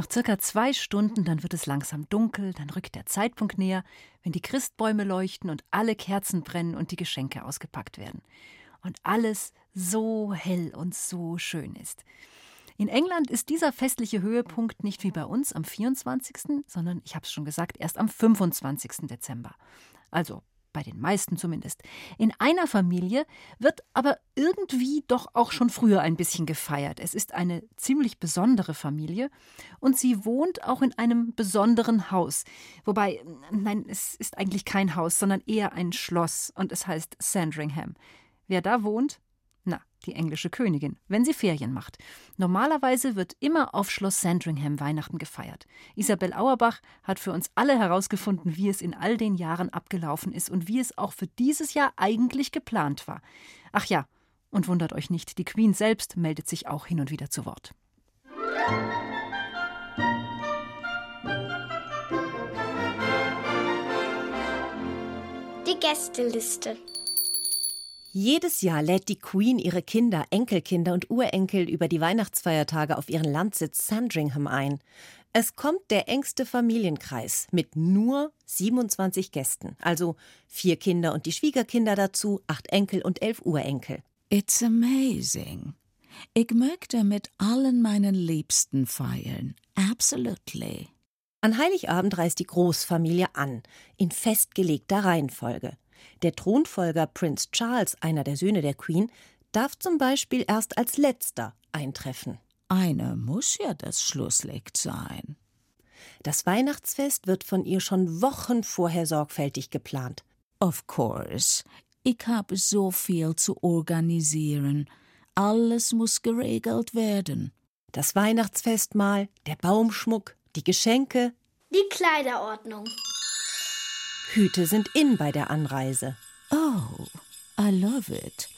Noch circa zwei Stunden, dann wird es langsam dunkel, dann rückt der Zeitpunkt näher, wenn die Christbäume leuchten und alle Kerzen brennen und die Geschenke ausgepackt werden. Und alles so hell und so schön ist. In England ist dieser festliche Höhepunkt nicht wie bei uns am 24., sondern, ich habe es schon gesagt, erst am 25. Dezember. Also bei den meisten zumindest. In einer Familie wird aber irgendwie doch auch schon früher ein bisschen gefeiert. Es ist eine ziemlich besondere Familie und sie wohnt auch in einem besonderen Haus. Wobei, nein, es ist eigentlich kein Haus, sondern eher ein Schloss und es heißt Sandringham. Wer da wohnt? Na, die englische Königin, wenn sie Ferien macht. Normalerweise wird immer auf Schloss Sandringham Weihnachten gefeiert. Isabel Auerbach hat für uns alle herausgefunden, wie es in all den Jahren abgelaufen ist und wie es auch für dieses Jahr eigentlich geplant war. Ach ja, und wundert euch nicht, die Queen selbst meldet sich auch hin und wieder zu Wort. Die Gästeliste. Jedes Jahr lädt die Queen ihre Kinder, Enkelkinder und Urenkel über die Weihnachtsfeiertage auf ihren Landsitz Sandringham ein. Es kommt der engste Familienkreis mit nur 27 Gästen, also vier Kinder und die Schwiegerkinder dazu, acht Enkel und elf Urenkel. It's amazing. Ich möchte mit allen meinen Liebsten feiern. Absolutely. An Heiligabend reist die Großfamilie an, in festgelegter Reihenfolge. Der Thronfolger Prinz Charles, einer der Söhne der Queen, darf zum Beispiel erst als letzter eintreffen. Einer muss ja das Schlusslicht sein. Das Weihnachtsfest wird von ihr schon Wochen vorher sorgfältig geplant. Of course. Ich habe so viel zu organisieren. Alles muss geregelt werden. Das Weihnachtsfestmahl, der Baumschmuck, die Geschenke, Die Kleiderordnung. Hüte sind in bei der Anreise. Oh, I love it.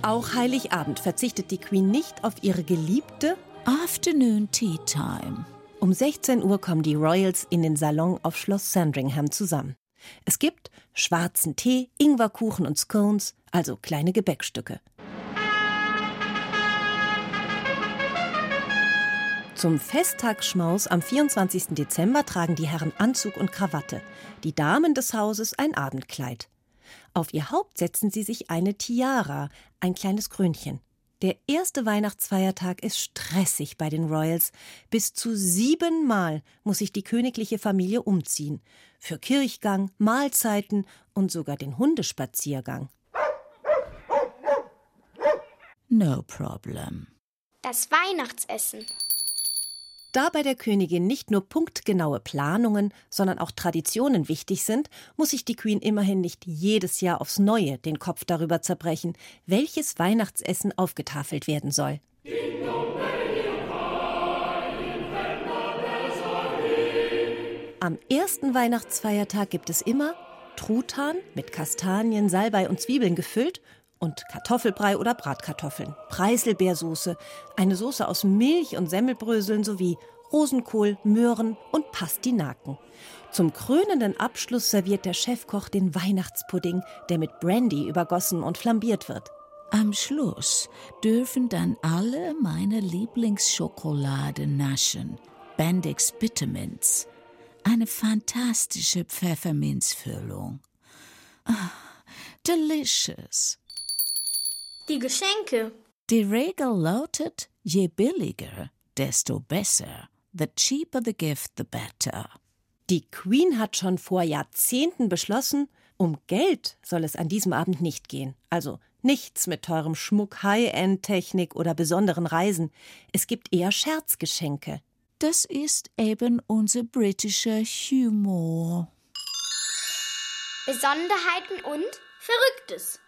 Auch Heiligabend verzichtet die Queen nicht auf ihre Geliebte. Afternoon tea time. Um 16 Uhr kommen die Royals in den Salon auf Schloss Sandringham zusammen. Es gibt schwarzen Tee, Ingwerkuchen und Scones, also kleine Gebäckstücke. Zum Festtagsschmaus am 24. Dezember tragen die Herren Anzug und Krawatte, die Damen des Hauses ein Abendkleid. Auf ihr Haupt setzen sie sich eine Tiara, ein kleines Krönchen. Der erste Weihnachtsfeiertag ist stressig bei den Royals. Bis zu siebenmal muss sich die königliche Familie umziehen. Für Kirchgang, Mahlzeiten und sogar den Hundespaziergang. No problem. Das Weihnachtsessen. Da bei der Königin nicht nur punktgenaue Planungen, sondern auch Traditionen wichtig sind, muss sich die Queen immerhin nicht jedes Jahr aufs Neue den Kopf darüber zerbrechen, welches Weihnachtsessen aufgetafelt werden soll. Am ersten Weihnachtsfeiertag gibt es immer Truthahn mit Kastanien, Salbei und Zwiebeln gefüllt und Kartoffelbrei oder Bratkartoffeln, Preiselbeersoße, eine Soße aus Milch und Semmelbröseln sowie Rosenkohl, Möhren und Pastinaken. Zum krönenden Abschluss serviert der Chefkoch den Weihnachtspudding, der mit Brandy übergossen und flambiert wird. Am Schluss dürfen dann alle meine Lieblingsschokolade naschen. Bendix Bitterminz. Eine fantastische Pfefferminzfüllung. Ah, delicious. Die Geschenke. Die Regel lautet, je billiger, desto besser. The cheaper the gift, the better. Die Queen hat schon vor Jahrzehnten beschlossen, um Geld soll es an diesem Abend nicht gehen. Also nichts mit teurem Schmuck, High-End-Technik oder besonderen Reisen. Es gibt eher Scherzgeschenke. Das ist eben unser britischer Humor. Besonderheiten und Verrücktes.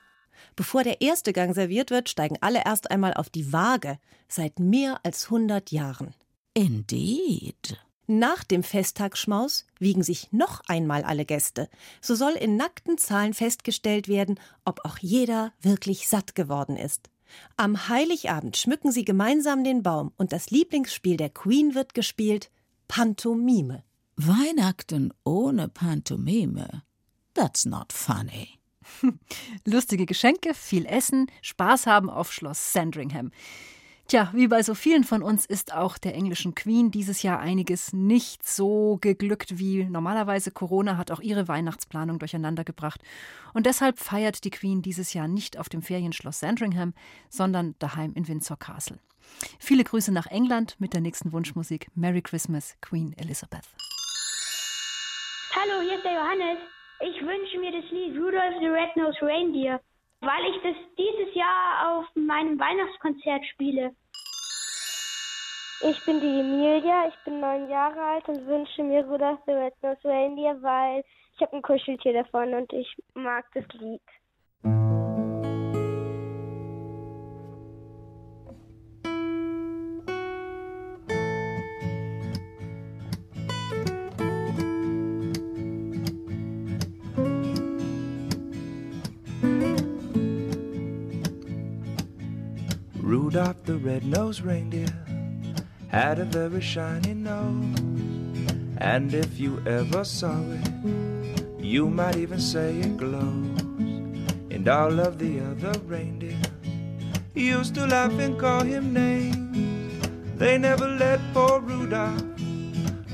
Bevor der erste Gang serviert wird, steigen alle erst einmal auf die Waage, seit mehr als 100 Jahren. Indeed. Nach dem Festtagsschmaus wiegen sich noch einmal alle Gäste. So soll in nackten Zahlen festgestellt werden, ob auch jeder wirklich satt geworden ist. Am Heiligabend schmücken sie gemeinsam den Baum und das Lieblingsspiel der Queen wird gespielt: Pantomime. Weihnachten ohne Pantomime. That's not funny. Lustige Geschenke, viel Essen, Spaß haben auf Schloss Sandringham. Tja, wie bei so vielen von uns ist auch der englischen Queen dieses Jahr einiges nicht so geglückt wie normalerweise. Corona hat auch ihre Weihnachtsplanung durcheinander gebracht. Und deshalb feiert die Queen dieses Jahr nicht auf dem Ferienschloss Sandringham, sondern daheim in Windsor Castle. Viele Grüße nach England mit der nächsten Wunschmusik. Merry Christmas, Queen Elizabeth. Hallo, hier ist der Johannes. Ich wünsche mir das Lied Rudolph the Red-Nosed Reindeer, weil ich das dieses Jahr auf meinem Weihnachtskonzert spiele. Ich bin die Emilia, ich bin neun Jahre alt und wünsche mir Rudolph the Red-Nosed Reindeer, weil ich habe ein Kuscheltier davon und ich mag das Lied. Red-nosed reindeer had a very shiny nose. And if you ever saw it, you might even say it glows. And all of the other reindeers used to laugh and call him names. They never let poor Rudolph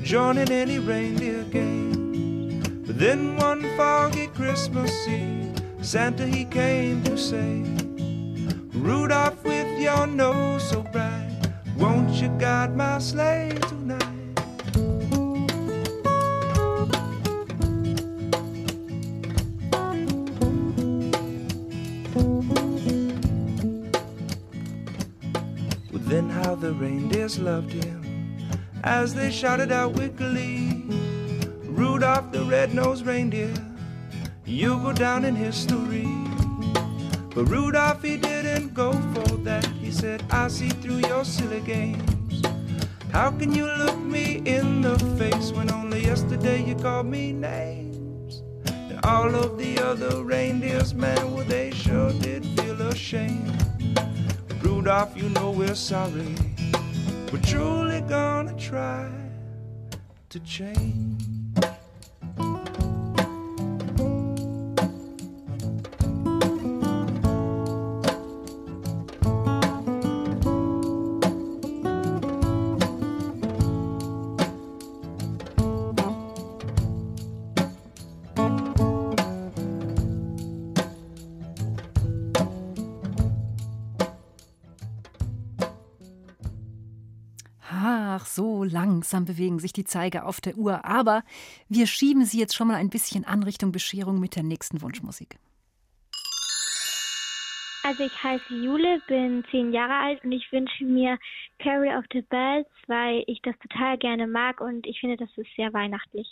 join in any reindeer games. But then one foggy Christmas Eve, Santa he came to say, Rudolph with your nose so bright, won't you guide my sleigh tonight? Then how the reindeers loved him as they shouted out with glee, Rudolph the red-nosed reindeer, you go down in history. But Rudolph, he didn't go for that. He said, I see through your silly games. How can you look me in the face when only yesterday you called me names? And all of the other reindeers, man, well, they sure did feel ashamed. Rudolph, you know we're sorry. We're truly gonna try to change. Langsam bewegen sich die Zeiger auf der Uhr, aber wir schieben sie jetzt schon mal ein bisschen an Richtung Bescherung mit der nächsten Wunschmusik. Also ich heiße Jule, bin zehn Jahre alt und ich wünsche mir Carry of the Bells, weil ich das total gerne mag und ich finde, das ist sehr weihnachtlich.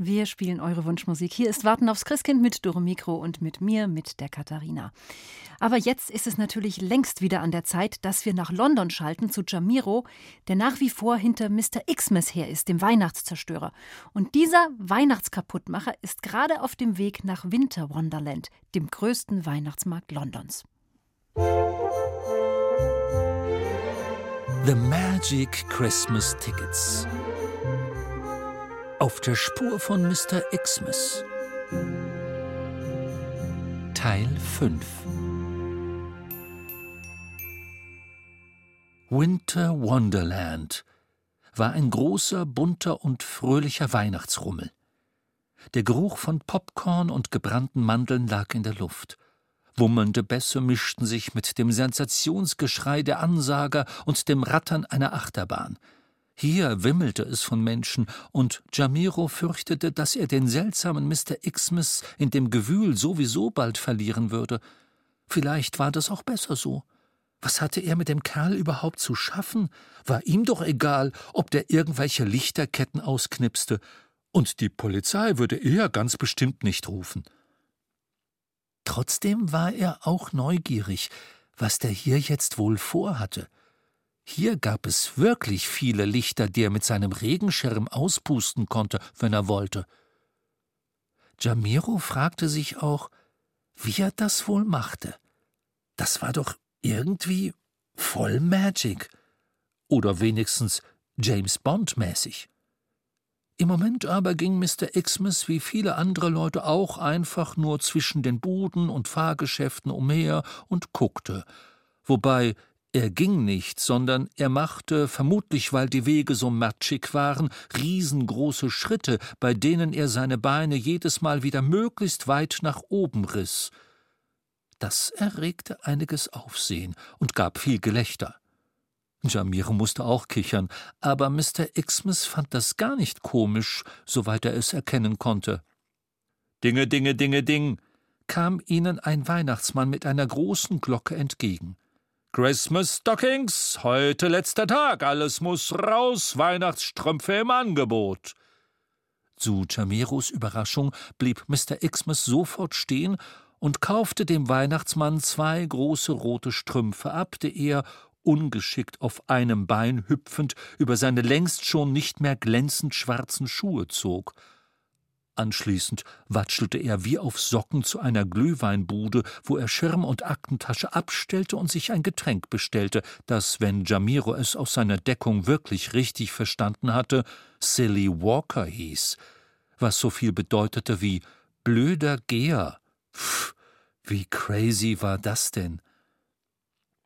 Wir spielen eure Wunschmusik. Hier ist Warten aufs Christkind mit Doro Mikro und mit mir, mit der Katharina. Aber jetzt ist es natürlich längst wieder an der Zeit, dass wir nach London schalten zu Jamiro, der nach wie vor hinter Mr. Xmas her ist, dem Weihnachtszerstörer. Und dieser Weihnachtskaputtmacher ist gerade auf dem Weg nach Winter Wonderland, dem größten Weihnachtsmarkt Londons. The Magic Christmas Tickets. Auf der Spur von Mr. Xmas. Teil 5 Winter Wonderland war ein großer, bunter und fröhlicher Weihnachtsrummel. Der Geruch von Popcorn und gebrannten Mandeln lag in der Luft. Wummelnde Bässe mischten sich mit dem Sensationsgeschrei der Ansager und dem Rattern einer Achterbahn. Hier wimmelte es von Menschen, und Jamiro fürchtete, dass er den seltsamen Mr. Xmas in dem Gewühl sowieso bald verlieren würde. Vielleicht war das auch besser so. Was hatte er mit dem Kerl überhaupt zu schaffen? War ihm doch egal, ob der irgendwelche Lichterketten ausknipste. Und die Polizei würde er ganz bestimmt nicht rufen. Trotzdem war er auch neugierig, was der hier jetzt wohl vorhatte. Hier gab es wirklich viele Lichter, die er mit seinem Regenschirm auspusten konnte, wenn er wollte. Jamiro fragte sich auch, wie er das wohl machte. Das war doch irgendwie voll Magic. Oder wenigstens James Bond mäßig. Im Moment aber ging Mr. Xmas wie viele andere Leute auch einfach nur zwischen den Buden und Fahrgeschäften umher und guckte, wobei er ging nicht, sondern er machte, vermutlich weil die Wege so matschig waren, riesengroße Schritte, bei denen er seine Beine jedes Mal wieder möglichst weit nach oben riss. Das erregte einiges Aufsehen und gab viel Gelächter. Jamiro musste auch kichern, aber Mr. Xmas fand das gar nicht komisch, soweit er es erkennen konnte. Dinge, Dinge, Dinge, Ding, kam ihnen ein Weihnachtsmann mit einer großen Glocke entgegen. Christmas Stockings, heute letzter Tag, alles muss raus, Weihnachtsstrümpfe im Angebot. Zu Jamiros Überraschung blieb Mr. Xmas sofort stehen und kaufte dem Weihnachtsmann zwei große rote Strümpfe ab, die er, ungeschickt auf einem Bein hüpfend, über seine längst schon nicht mehr glänzend schwarzen Schuhe zog. Anschließend watschelte er wie auf Socken zu einer Glühweinbude, wo er Schirm und Aktentasche abstellte und sich ein Getränk bestellte, das, wenn Jamiro es aus seiner Deckung wirklich richtig verstanden hatte, Silly Walker hieß, was so viel bedeutete wie blöder Geher. Pff, wie crazy war das denn?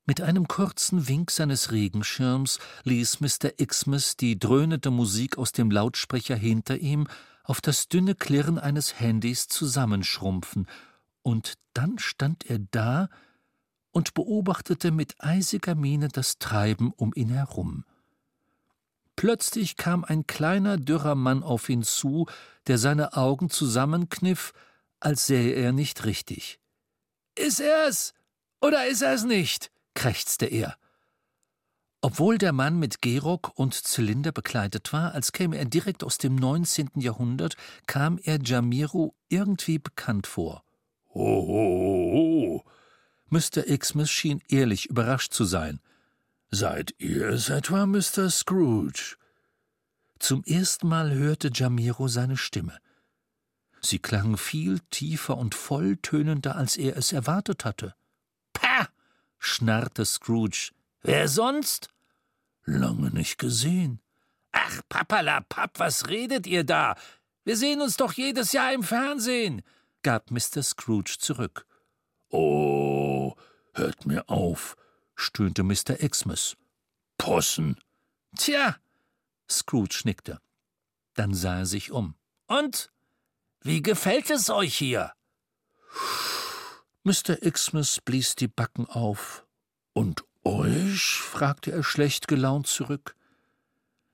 Mit einem kurzen Wink seines Regenschirms ließ Mr. Xmas die dröhnende Musik aus dem Lautsprecher hinter ihm auf das dünne Klirren eines Handys zusammenschrumpfen, und dann stand er da und beobachtete mit eisiger Miene das Treiben um ihn herum. Plötzlich kam ein kleiner, dürrer Mann auf ihn zu, der seine Augen zusammenkniff, als sähe er nicht richtig. Ist er's oder ist er's nicht? krächzte er. Obwohl der Mann mit Gehrock und Zylinder bekleidet war, als käme er direkt aus dem 19. Jahrhundert, kam er Jamiro irgendwie bekannt vor. Ho, ho, ho. Mr. Xmas schien ehrlich überrascht zu sein. Seid ihr es etwa, Mr. Scrooge? Zum ersten Mal hörte Jamiro seine Stimme. Sie klang viel tiefer und volltönender, als er es erwartet hatte. Pah! schnarrte Scrooge. Wer sonst? Lange nicht gesehen. Ach, Papalapap, was redet ihr da? Wir sehen uns doch jedes Jahr im Fernsehen, gab Mr. Scrooge zurück. Oh, hört mir auf, stöhnte Mr. Xmas. Possen. Tja, Scrooge nickte. Dann sah er sich um. Und? Wie gefällt es euch hier? Mr. Xmas blies die Backen auf. Und euch? fragte er schlecht gelaunt zurück.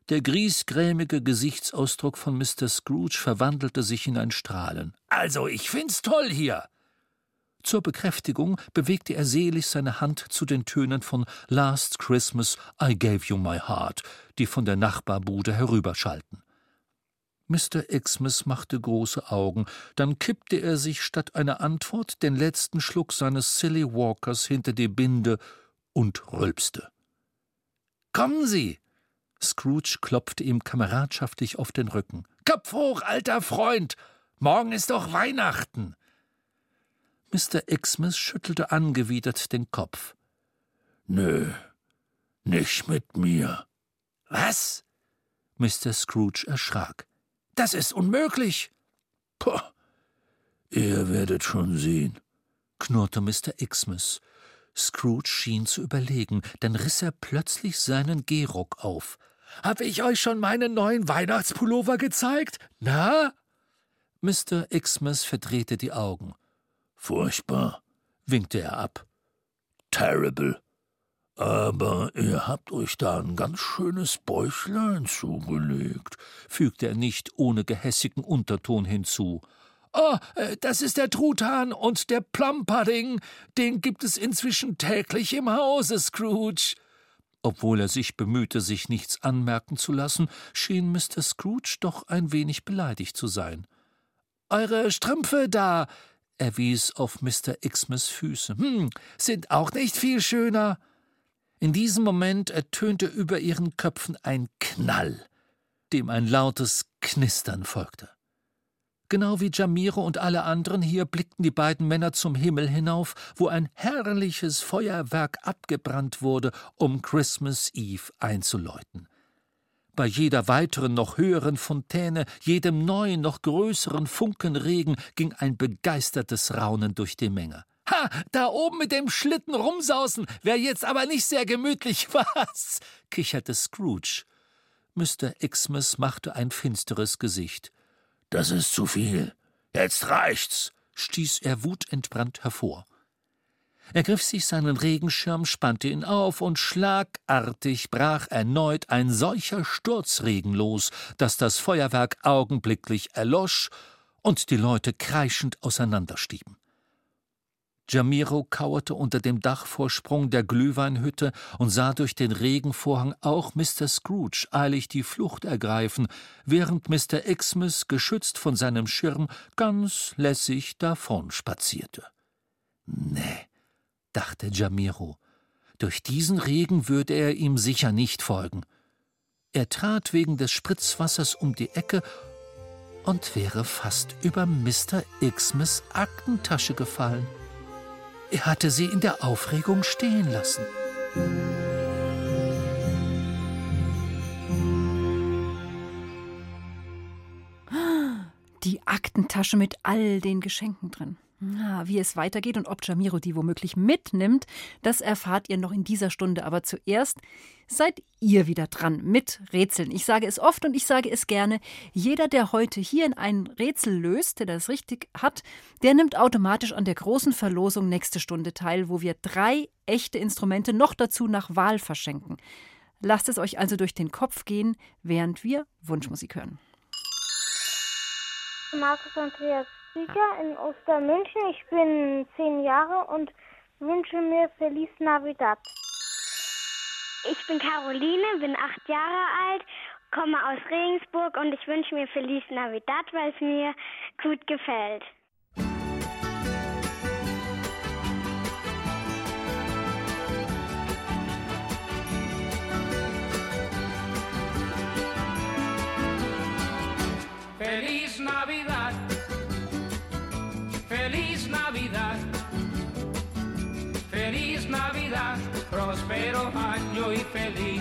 Der griesgrämige Gesichtsausdruck von Mr. Scrooge verwandelte sich in ein Strahlen. Also, ich find's toll hier. Zur Bekräftigung bewegte er selig seine Hand zu den Tönen von Last Christmas I Gave You My Heart, die von der Nachbarbude herüberschallten. Mr. Xmas machte große Augen, dann kippte er sich statt einer Antwort den letzten Schluck seines Silly Walkers hinter die Binde und rülpste. Kommen Sie! Scrooge klopfte ihm kameradschaftlich auf den Rücken. Kopf hoch, alter Freund! Morgen ist doch Weihnachten! Mr. Xmas schüttelte angewidert den Kopf. Nö, nicht mit mir. Was? Mr. Scrooge erschrak. Das ist unmöglich. Puh, ihr werdet schon sehen, knurrte Mr. Xmas. Scrooge schien zu überlegen, dann riss er plötzlich seinen Gehrock auf. Hab ich euch schon meinen neuen Weihnachtspullover gezeigt? Na? Mr. Xmas verdrehte die Augen. Furchtbar, winkte er ab. Terrible. Aber ihr habt euch da ein ganz schönes Bäuchlein zugelegt, fügte er nicht ohne gehässigen Unterton hinzu. Oh, das ist der Truthahn und der Plumpudding. Den gibt es inzwischen täglich im Hause, Scrooge. Obwohl er sich bemühte, sich nichts anmerken zu lassen, schien Mr. Scrooge doch ein wenig beleidigt zu sein. Eure Strümpfe da, er wies auf Mr. Xmas Füße. Hm, sind auch nicht viel schöner. In diesem Moment ertönte über ihren Köpfen ein Knall, dem ein lautes Knistern folgte. Genau wie Jamiro und alle anderen hier blickten die beiden Männer zum Himmel hinauf, wo ein herrliches Feuerwerk abgebrannt wurde, um Christmas Eve einzuläuten. Bei jeder weiteren noch höheren Fontäne, jedem neuen, noch größeren Funkenregen ging ein begeistertes Raunen durch die Menge. Ha, da oben mit dem Schlitten rumsausen, wäre jetzt aber nicht sehr gemütlich, was? kicherte Scrooge. Mr. Xmas machte ein finsteres Gesicht. Das ist zu viel. Jetzt reicht's, stieß er wutentbrannt hervor. Er griff sich seinen Regenschirm, spannte ihn auf, und schlagartig brach erneut ein solcher Sturzregen los, dass das Feuerwerk augenblicklich erlosch und die Leute kreischend auseinanderstieben. Jamiro kauerte unter dem Dachvorsprung der Glühweinhütte und sah durch den Regenvorhang auch Mr. Scrooge eilig die Flucht ergreifen, während Mr. Xmas, geschützt von seinem Schirm, ganz lässig davon spazierte. Nee, dachte Jamiro. Durch diesen Regen würde er ihm sicher nicht folgen. Er trat wegen des Spritzwassers um die Ecke und wäre fast über Mr. Xmas Aktentasche gefallen. Er hatte sie in der Aufregung stehen lassen. Die Aktentasche mit all den Geschenken drin. Ah, wie es weitergeht und ob Jamiro die womöglich mitnimmt, das erfahrt ihr noch in dieser Stunde. Aber zuerst seid ihr wieder dran mit Rätseln. Ich sage es oft und ich sage es gerne. Jeder, der heute hier in ein Rätsel löst, der das richtig hat, der nimmt automatisch an der großen Verlosung nächste Stunde teil, wo wir drei echte Instrumente noch dazu nach Wahl verschenken. Lasst es euch also durch den Kopf gehen, während wir Wunschmusik hören. Markus Andreas Sieger in Ostermünchen. Ich bin zehn Jahre und wünsche mir Feliz Navidad. Ich bin Caroline, bin acht Jahre alt, komme aus Regensburg und ich wünsche mir Feliz Navidad, weil es mir gut gefällt. infeliz.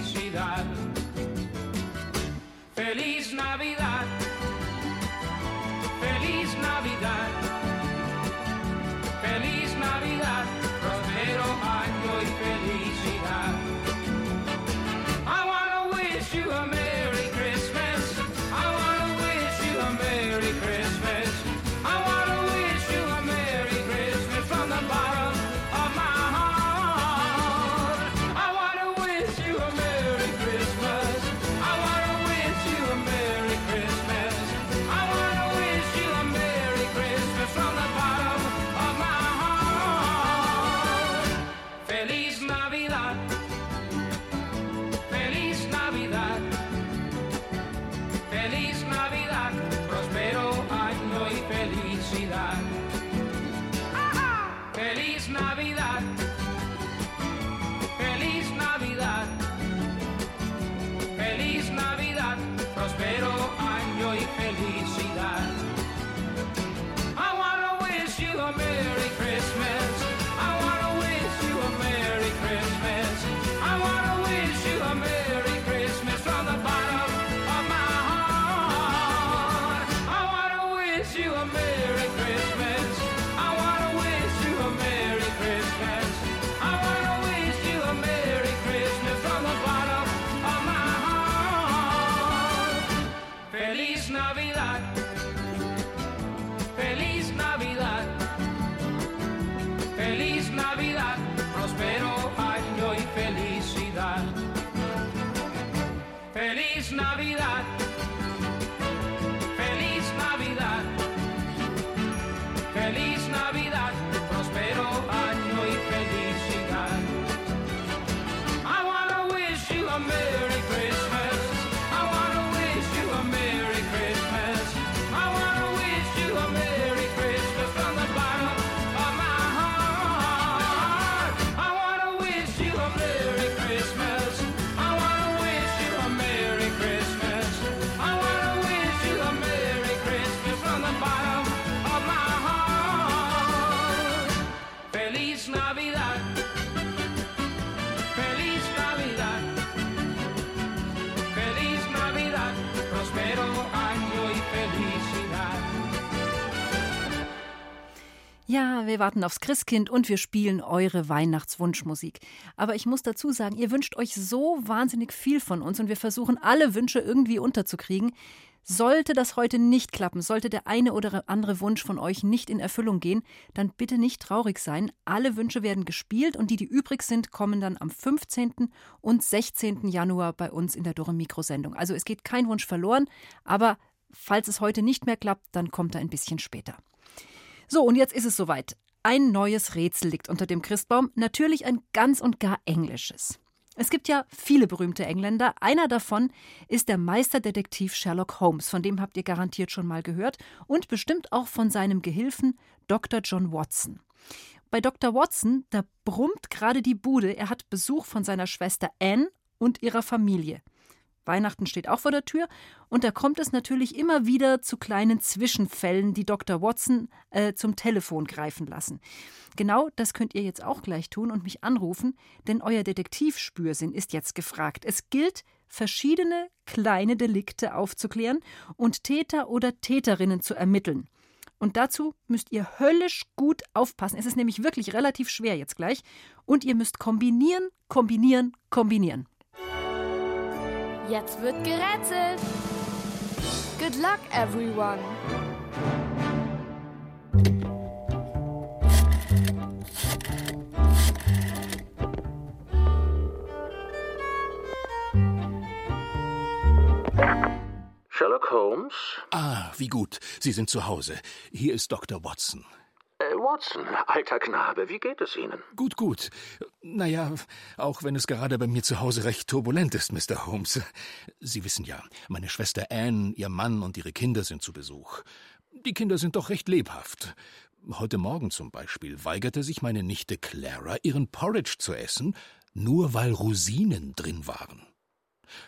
Wir warten aufs Christkind und wir spielen eure Weihnachtswunschmusik. Aber ich muss dazu sagen, ihr wünscht euch so wahnsinnig viel von uns und wir versuchen alle Wünsche irgendwie unterzukriegen. Sollte das heute nicht klappen, sollte der eine oder andere Wunsch von euch nicht in Erfüllung gehen, dann bitte nicht traurig sein. Alle Wünsche werden gespielt und die, die übrig sind, kommen dann am 15. und 16. Januar bei uns in der Dore Mikro-Sendung. Also es geht kein Wunsch verloren, aber falls es heute nicht mehr klappt, dann kommt er ein bisschen später. So, und jetzt ist es soweit. Ein neues Rätsel liegt unter dem Christbaum, natürlich ein ganz und gar englisches. Es gibt ja viele berühmte Engländer. Einer davon ist der Meisterdetektiv Sherlock Holmes, von dem habt ihr garantiert schon mal gehört, und bestimmt auch von seinem Gehilfen Dr. John Watson. Bei Dr. Watson, da brummt gerade die Bude. Er hat Besuch von seiner Schwester Anne und ihrer Familie. Weihnachten steht auch vor der Tür und da kommt es natürlich immer wieder zu kleinen Zwischenfällen, die Dr. Watson äh, zum Telefon greifen lassen. Genau das könnt ihr jetzt auch gleich tun und mich anrufen, denn euer Detektivspürsinn ist jetzt gefragt. Es gilt, verschiedene kleine Delikte aufzuklären und Täter oder Täterinnen zu ermitteln. Und dazu müsst ihr höllisch gut aufpassen. Es ist nämlich wirklich relativ schwer jetzt gleich. Und ihr müsst kombinieren, kombinieren, kombinieren. Jetzt wird gerätselt. Good luck, everyone. Sherlock Holmes? Ah, wie gut. Sie sind zu Hause. Hier ist Dr. Watson. Watson, alter Knabe, wie geht es Ihnen? Gut, gut. Naja, auch wenn es gerade bei mir zu Hause recht turbulent ist, Mr. Holmes. Sie wissen ja, meine Schwester Anne, ihr Mann und ihre Kinder sind zu Besuch. Die Kinder sind doch recht lebhaft. Heute Morgen zum Beispiel weigerte sich meine Nichte Clara, ihren Porridge zu essen, nur weil Rosinen drin waren.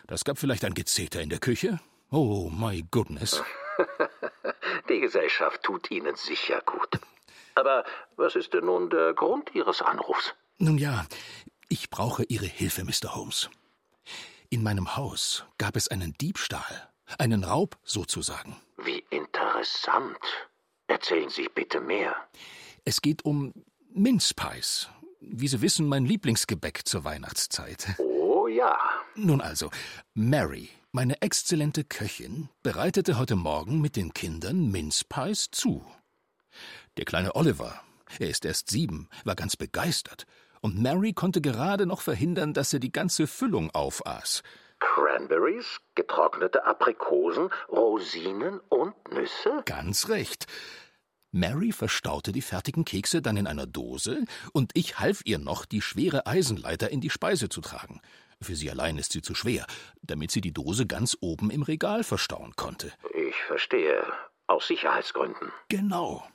Das gab vielleicht ein Gezeter in der Küche. Oh, my goodness. Die Gesellschaft tut Ihnen sicher gut. Aber was ist denn nun der Grund Ihres Anrufs? Nun ja, ich brauche Ihre Hilfe, Mr. Holmes. In meinem Haus gab es einen Diebstahl, einen Raub sozusagen. Wie interessant. Erzählen Sie bitte mehr. Es geht um Minzpies. Wie Sie wissen, mein Lieblingsgebäck zur Weihnachtszeit. Oh ja. Nun also, Mary, meine exzellente Köchin, bereitete heute Morgen mit den Kindern Minzpies zu. Der kleine Oliver, er ist erst sieben, war ganz begeistert, und Mary konnte gerade noch verhindern, dass er die ganze Füllung aufaß. Cranberries, getrocknete Aprikosen, Rosinen und Nüsse? Ganz recht. Mary verstaute die fertigen Kekse dann in einer Dose, und ich half ihr noch, die schwere Eisenleiter in die Speise zu tragen. Für sie allein ist sie zu schwer, damit sie die Dose ganz oben im Regal verstauen konnte. Ich verstehe. Aus Sicherheitsgründen. Genau.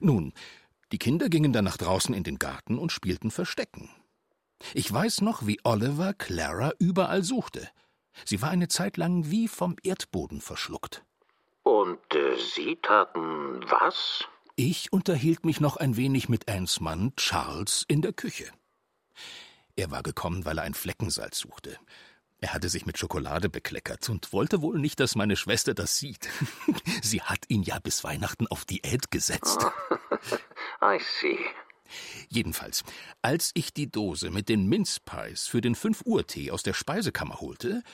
Nun, die Kinder gingen dann nach draußen in den Garten und spielten Verstecken. Ich weiß noch, wie Oliver Clara überall suchte. Sie war eine Zeit lang wie vom Erdboden verschluckt. Und äh, Sie taten was? Ich unterhielt mich noch ein wenig mit Anns Mann Charles in der Küche. Er war gekommen, weil er ein Fleckensalz suchte. Er hatte sich mit Schokolade bekleckert und wollte wohl nicht, dass meine Schwester das sieht. Sie hat ihn ja bis Weihnachten auf Diät gesetzt. I see. Jedenfalls, als ich die Dose mit den Minzpies für den 5 Uhr Tee aus der Speisekammer holte,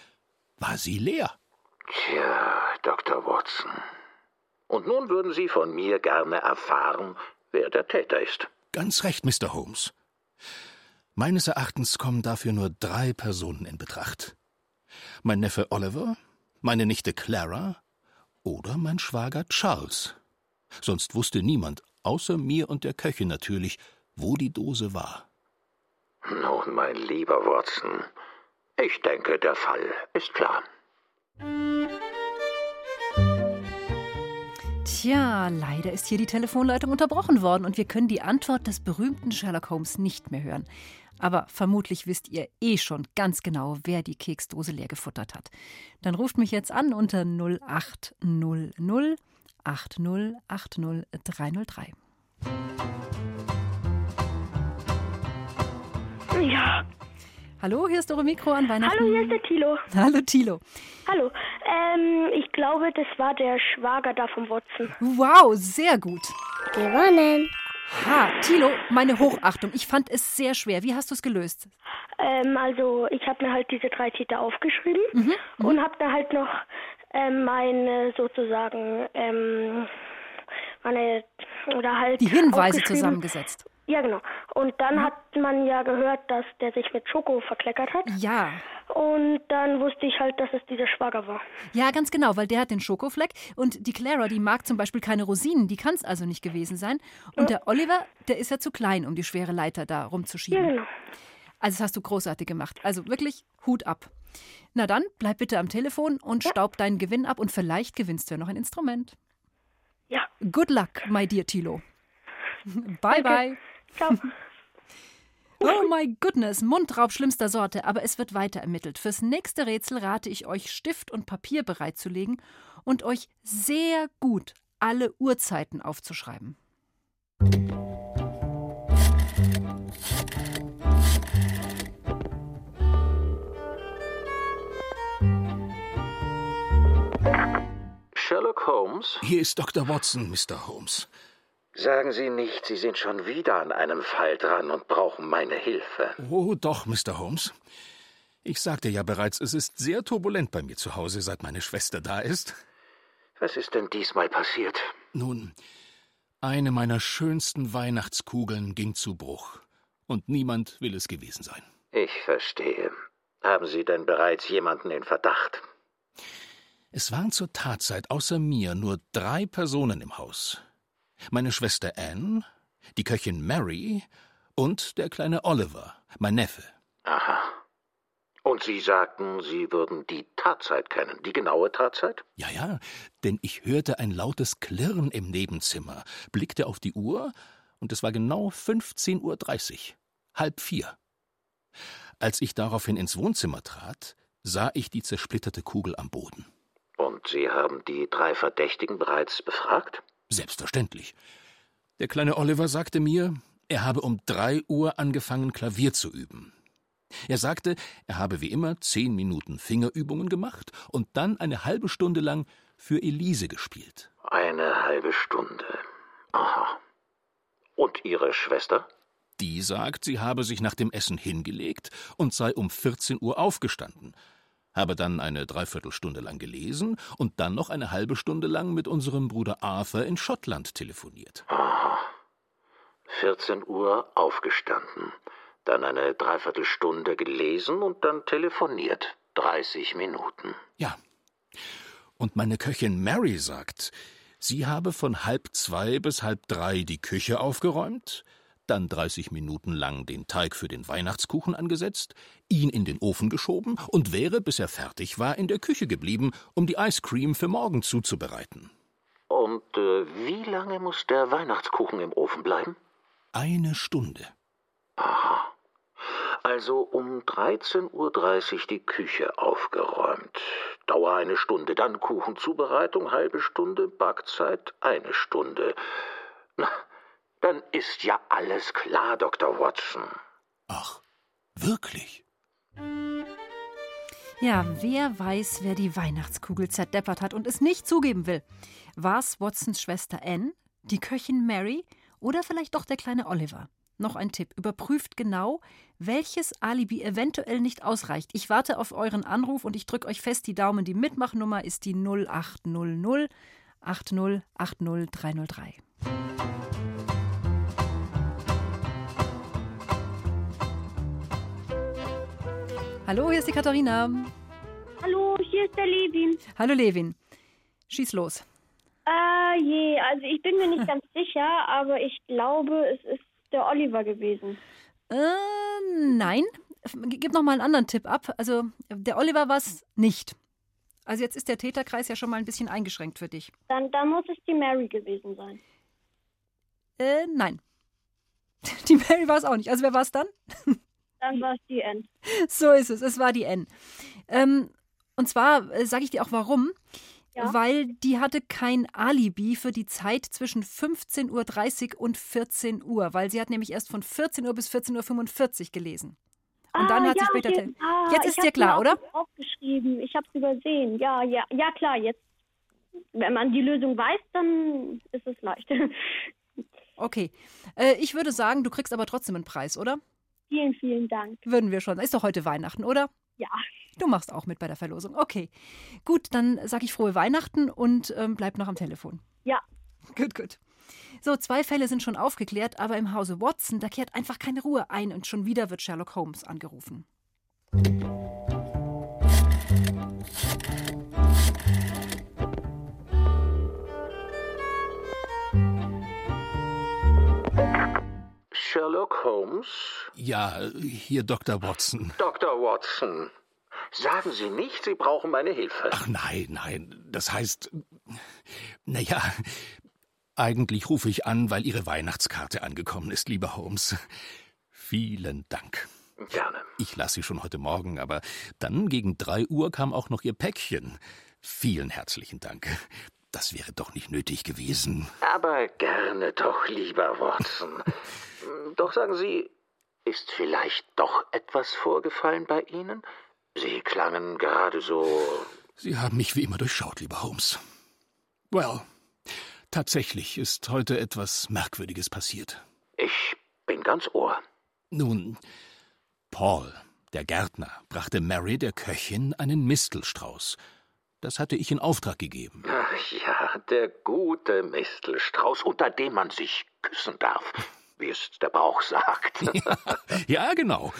war sie leer. Tja, Dr. Watson. Und nun würden Sie von mir gerne erfahren, wer der Täter ist. Ganz recht, Mr. Holmes. Meines Erachtens kommen dafür nur drei Personen in Betracht. Mein Neffe Oliver, meine Nichte Clara oder mein Schwager Charles. Sonst wusste niemand, außer mir und der Köchin natürlich, wo die Dose war. Nun, mein lieber Watson, ich denke, der Fall ist klar. Tja, leider ist hier die Telefonleitung unterbrochen worden und wir können die Antwort des berühmten Sherlock Holmes nicht mehr hören. Aber vermutlich wisst ihr eh schon ganz genau, wer die Keksdose leer gefuttert hat. Dann ruft mich jetzt an unter 0800 8080303. Ja. Hallo, hier ist eure Mikro an Weihnachten. Hallo, hier ist der Tilo. Hallo, Tilo. Hallo. Ähm, ich glaube, das war der Schwager da vom Watson. Wow, sehr gut. Gewonnen. Ha, Tilo, meine Hochachtung. Ich fand es sehr schwer. Wie hast du es gelöst? Ähm, also, ich habe mir halt diese drei Titel aufgeschrieben Mhm, und habe da halt noch ähm, meine sozusagen ähm, meine oder halt Die Hinweise zusammengesetzt. Ja, genau. Und dann hat man ja gehört, dass der sich mit Schoko verkleckert hat. Ja. Und dann wusste ich halt, dass es dieser Schwager war. Ja, ganz genau, weil der hat den Schokofleck und die Clara, die mag zum Beispiel keine Rosinen, die kann es also nicht gewesen sein. Und der Oliver, der ist ja zu klein, um die schwere Leiter da rumzuschieben. Ja, genau. Also das hast du großartig gemacht. Also wirklich Hut ab. Na dann, bleib bitte am Telefon und staub deinen Gewinn ab und vielleicht gewinnst du ja noch ein Instrument. Ja. Good luck, my dear Tilo. Bye, bye. Ciao. Oh my goodness, Mundraub schlimmster Sorte, aber es wird weiter ermittelt. Fürs nächste Rätsel rate ich euch, Stift und Papier bereitzulegen und euch sehr gut alle Uhrzeiten aufzuschreiben. Sherlock Holmes Holmes? Hier ist Dr. Watson, Mr. Holmes. Sagen Sie nicht, Sie sind schon wieder an einem Fall dran und brauchen meine Hilfe. Oh, doch, Mr. Holmes. Ich sagte ja bereits, es ist sehr turbulent bei mir zu Hause, seit meine Schwester da ist. Was ist denn diesmal passiert? Nun, eine meiner schönsten Weihnachtskugeln ging zu Bruch. Und niemand will es gewesen sein. Ich verstehe. Haben Sie denn bereits jemanden in Verdacht? Es waren zur Tatzeit außer mir nur drei Personen im Haus. Meine Schwester Anne, die Köchin Mary und der kleine Oliver, mein Neffe. Aha. Und Sie sagten, Sie würden die Tatzeit kennen, die genaue Tatzeit? Ja, ja, denn ich hörte ein lautes Klirren im Nebenzimmer, blickte auf die Uhr, und es war genau 15.30 Uhr, halb vier. Als ich daraufhin ins Wohnzimmer trat, sah ich die zersplitterte Kugel am Boden. Und Sie haben die drei Verdächtigen bereits befragt? Selbstverständlich. Der kleine Oliver sagte mir, er habe um drei Uhr angefangen, Klavier zu üben. Er sagte, er habe wie immer zehn Minuten Fingerübungen gemacht und dann eine halbe Stunde lang für Elise gespielt. Eine halbe Stunde. Aha. Und Ihre Schwester? Die sagt, sie habe sich nach dem Essen hingelegt und sei um 14 Uhr aufgestanden, habe dann eine Dreiviertelstunde lang gelesen und dann noch eine halbe Stunde lang mit unserem Bruder Arthur in Schottland telefoniert. Aha. 14 Uhr aufgestanden, dann eine Dreiviertelstunde gelesen und dann telefoniert. 30 Minuten. Ja. Und meine Köchin Mary sagt, sie habe von halb zwei bis halb drei die Küche aufgeräumt, dann 30 Minuten lang den Teig für den Weihnachtskuchen angesetzt, ihn in den Ofen geschoben und wäre, bis er fertig war, in der Küche geblieben, um die Ice Cream für morgen zuzubereiten. Und äh, wie lange muss der Weihnachtskuchen im Ofen bleiben? Eine Stunde. Aha. Also um 13.30 Uhr die Küche aufgeräumt. Dauer eine Stunde, dann Kuchenzubereitung halbe Stunde, Backzeit eine Stunde. Na, dann ist ja alles klar, Dr. Watson. Ach, wirklich? Ja, wer weiß, wer die Weihnachtskugel zerdeppert hat und es nicht zugeben will. War es Watsons Schwester Anne, die Köchin Mary oder vielleicht doch der kleine Oliver? Noch ein Tipp. Überprüft genau, welches Alibi eventuell nicht ausreicht. Ich warte auf euren Anruf und ich drücke euch fest die Daumen. Die Mitmachnummer ist die 0800 80 Hallo, hier ist die Katharina. Hallo, hier ist der Levin. Hallo Levin. Schieß los. Äh, je, also ich bin mir nicht ganz sicher, aber ich glaube, es ist der Oliver gewesen. Äh, nein. Gib noch mal einen anderen Tipp ab. Also, der Oliver war es nicht. Also, jetzt ist der Täterkreis ja schon mal ein bisschen eingeschränkt für dich. Dann, dann muss es die Mary gewesen sein. Äh, nein. Die Mary war es auch nicht. Also, wer war es dann? Dann war es die N. So ist es. Es war die N. Ähm, und zwar äh, sage ich dir auch warum. Ja. Weil die hatte kein Alibi für die Zeit zwischen 15.30 Uhr und 14 Uhr, weil sie hat nämlich erst von 14 Uhr bis 14.45 Uhr gelesen. Und ah, dann hat ja, sie später. okay. ah, jetzt ich ist dir klar, oder? auf- Aufgeschrieben. Ich habe es übersehen. Ja, ja, ja, klar. Jetzt, wenn man die Lösung weiß, dann ist es leicht. Okay. Äh, ich würde sagen, du kriegst aber trotzdem einen Preis, oder? Vielen, vielen Dank. Würden wir schon. Ist doch heute Weihnachten, oder? Ja. Du machst auch mit bei der Verlosung. Okay. Gut, dann sage ich frohe Weihnachten und ähm, bleib noch am Telefon. Ja. Gut, gut. So, zwei Fälle sind schon aufgeklärt, aber im Hause Watson, da kehrt einfach keine Ruhe ein und schon wieder wird Sherlock Holmes angerufen. Sherlock Holmes? Ja, hier Dr. Watson. Dr. Watson. Sagen Sie nicht, Sie brauchen meine Hilfe. Ach nein, nein. Das heißt. Naja, eigentlich rufe ich an, weil Ihre Weihnachtskarte angekommen ist, lieber Holmes. Vielen Dank. Gerne. Ich las sie schon heute Morgen, aber dann gegen drei Uhr kam auch noch Ihr Päckchen. Vielen herzlichen Dank. Das wäre doch nicht nötig gewesen. Aber gerne doch, lieber Watson. doch sagen Sie, ist vielleicht doch etwas vorgefallen bei Ihnen? Sie klangen gerade so. Sie haben mich wie immer durchschaut, lieber Holmes. Well, Tatsächlich ist heute etwas Merkwürdiges passiert. Ich bin ganz Ohr. Nun, Paul, der Gärtner, brachte Mary, der Köchin, einen Mistelstrauß. Das hatte ich in Auftrag gegeben. Ach ja, der gute Mistelstrauß, unter dem man sich küssen darf, wie es der Brauch sagt. ja, genau.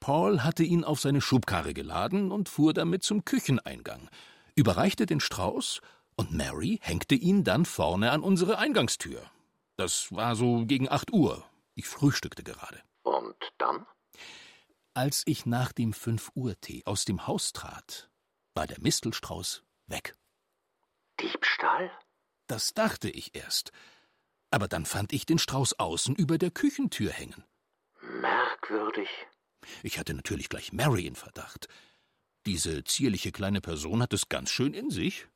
Paul hatte ihn auf seine Schubkarre geladen und fuhr damit zum Kücheneingang, überreichte den Strauß und Mary hängte ihn dann vorne an unsere Eingangstür. Das war so gegen acht Uhr. Ich frühstückte gerade. Und dann? Als ich nach dem Fünf-Uhr-Tee aus dem Haus trat, war der Mistelstrauß weg. Diebstahl? Das dachte ich erst. Aber dann fand ich den Strauß außen über der Küchentür hängen. Merkwürdig. Ich hatte natürlich gleich Mary in Verdacht. Diese zierliche kleine Person hat es ganz schön in sich.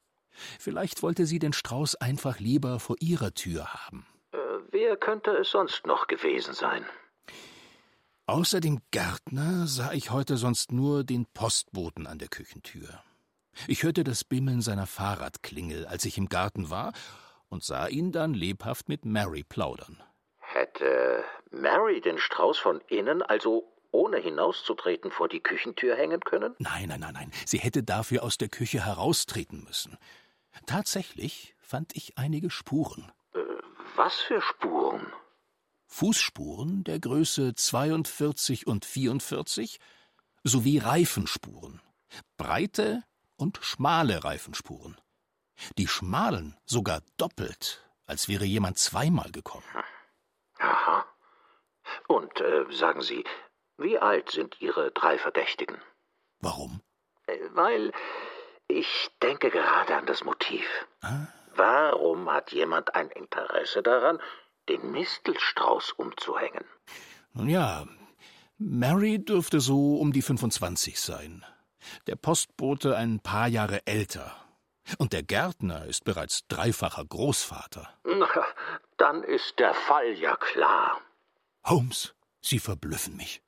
Vielleicht wollte sie den Strauß einfach lieber vor ihrer Tür haben. Äh, wer könnte es sonst noch gewesen sein? Außer dem Gärtner sah ich heute sonst nur den Postboten an der Küchentür. Ich hörte das Bimmeln seiner Fahrradklingel, als ich im Garten war, und sah ihn dann lebhaft mit Mary plaudern. Hätte Mary den Strauß von innen, also ohne hinauszutreten, vor die Küchentür hängen können? Nein, nein, nein, nein. Sie hätte dafür aus der Küche heraustreten müssen. Tatsächlich fand ich einige Spuren. Äh, was für Spuren? Fußspuren der Größe 42 und 44 sowie Reifenspuren. Breite und schmale Reifenspuren. Die schmalen sogar doppelt, als wäre jemand zweimal gekommen. Aha. Und äh, sagen Sie, wie alt sind Ihre drei Verdächtigen? Warum? Äh, weil ich denke gerade an das Motiv. Ah. Warum hat jemand ein Interesse daran, den Mistelstrauß umzuhängen? Nun ja, Mary dürfte so um die 25 sein. Der Postbote ein paar Jahre älter. Und der Gärtner ist bereits dreifacher Großvater. Na, dann ist der Fall ja klar. Holmes, Sie verblüffen mich.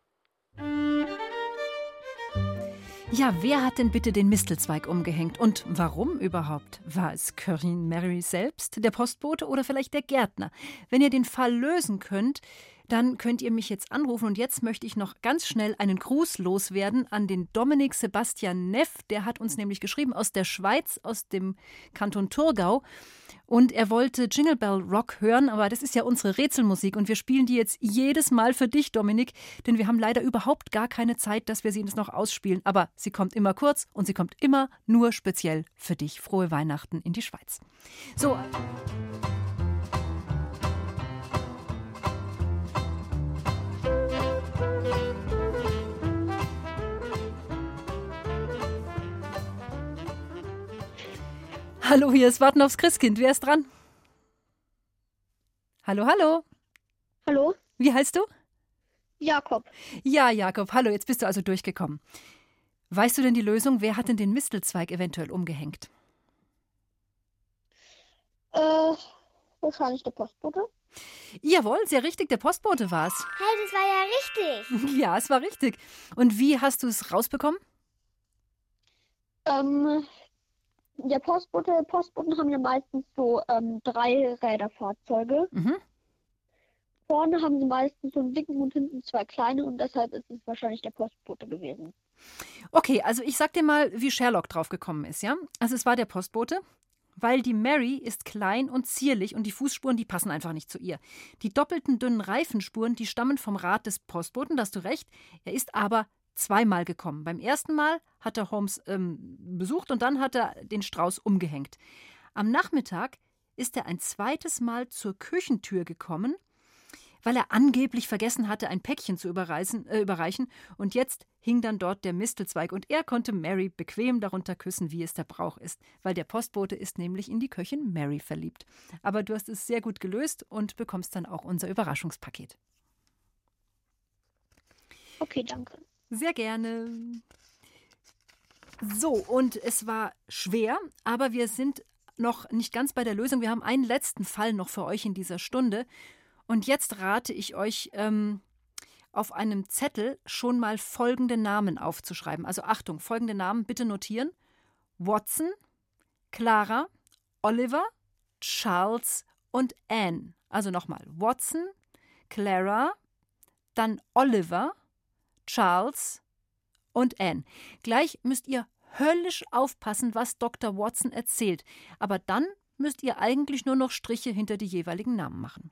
Ja, wer hat denn bitte den Mistelzweig umgehängt? Und warum überhaupt? War es Corinne Mary selbst, der Postbote oder vielleicht der Gärtner? Wenn ihr den Fall lösen könnt, dann könnt ihr mich jetzt anrufen. Und jetzt möchte ich noch ganz schnell einen Gruß loswerden an den Dominik Sebastian Neff. Der hat uns nämlich geschrieben aus der Schweiz, aus dem Kanton Thurgau. Und er wollte Jingle Bell Rock hören, aber das ist ja unsere Rätselmusik und wir spielen die jetzt jedes Mal für dich, Dominik, denn wir haben leider überhaupt gar keine Zeit, dass wir sie jetzt noch ausspielen. Aber sie kommt immer kurz und sie kommt immer nur speziell für dich. Frohe Weihnachten in die Schweiz. So. Hallo, hier ist Warten aufs Christkind. Wer ist dran? Hallo, hallo. Hallo? Wie heißt du? Jakob. Ja, Jakob. Hallo, jetzt bist du also durchgekommen. Weißt du denn die Lösung? Wer hat denn den Mistelzweig eventuell umgehängt? Äh, wahrscheinlich der Postbote. Jawohl, sehr richtig, der Postbote war es. Hey, das war ja richtig. Ja, es war richtig. Und wie hast du es rausbekommen? Ähm, der Postbote, Postboten haben ja meistens so ähm, Dreiräderfahrzeuge. Mhm. Vorne haben sie meistens so einen dicken und hinten zwei kleine und deshalb ist es wahrscheinlich der Postbote gewesen. Okay, also ich sag dir mal, wie Sherlock draufgekommen ist, ja? Also es war der Postbote, weil die Mary ist klein und zierlich und die Fußspuren, die passen einfach nicht zu ihr. Die doppelten dünnen Reifenspuren, die stammen vom Rad des Postboten, da hast du recht. Er ist aber zweimal gekommen. Beim ersten Mal hat er Holmes ähm, besucht und dann hat er den Strauß umgehängt. Am Nachmittag ist er ein zweites Mal zur Küchentür gekommen, weil er angeblich vergessen hatte, ein Päckchen zu äh, überreichen, und jetzt hing dann dort der Mistelzweig und er konnte Mary bequem darunter küssen, wie es der Brauch ist, weil der Postbote ist nämlich in die Köchin Mary verliebt. Aber du hast es sehr gut gelöst und bekommst dann auch unser Überraschungspaket. Okay, danke. Sehr gerne. So, und es war schwer, aber wir sind noch nicht ganz bei der Lösung. Wir haben einen letzten Fall noch für euch in dieser Stunde. Und jetzt rate ich euch, ähm, auf einem Zettel schon mal folgende Namen aufzuschreiben. Also Achtung, folgende Namen bitte notieren. Watson, Clara, Oliver, Charles und Anne. Also nochmal Watson, Clara, dann Oliver, Charles und Anne. Gleich müsst ihr höllisch aufpassen, was Dr. Watson erzählt. Aber dann müsst ihr eigentlich nur noch Striche hinter die jeweiligen Namen machen.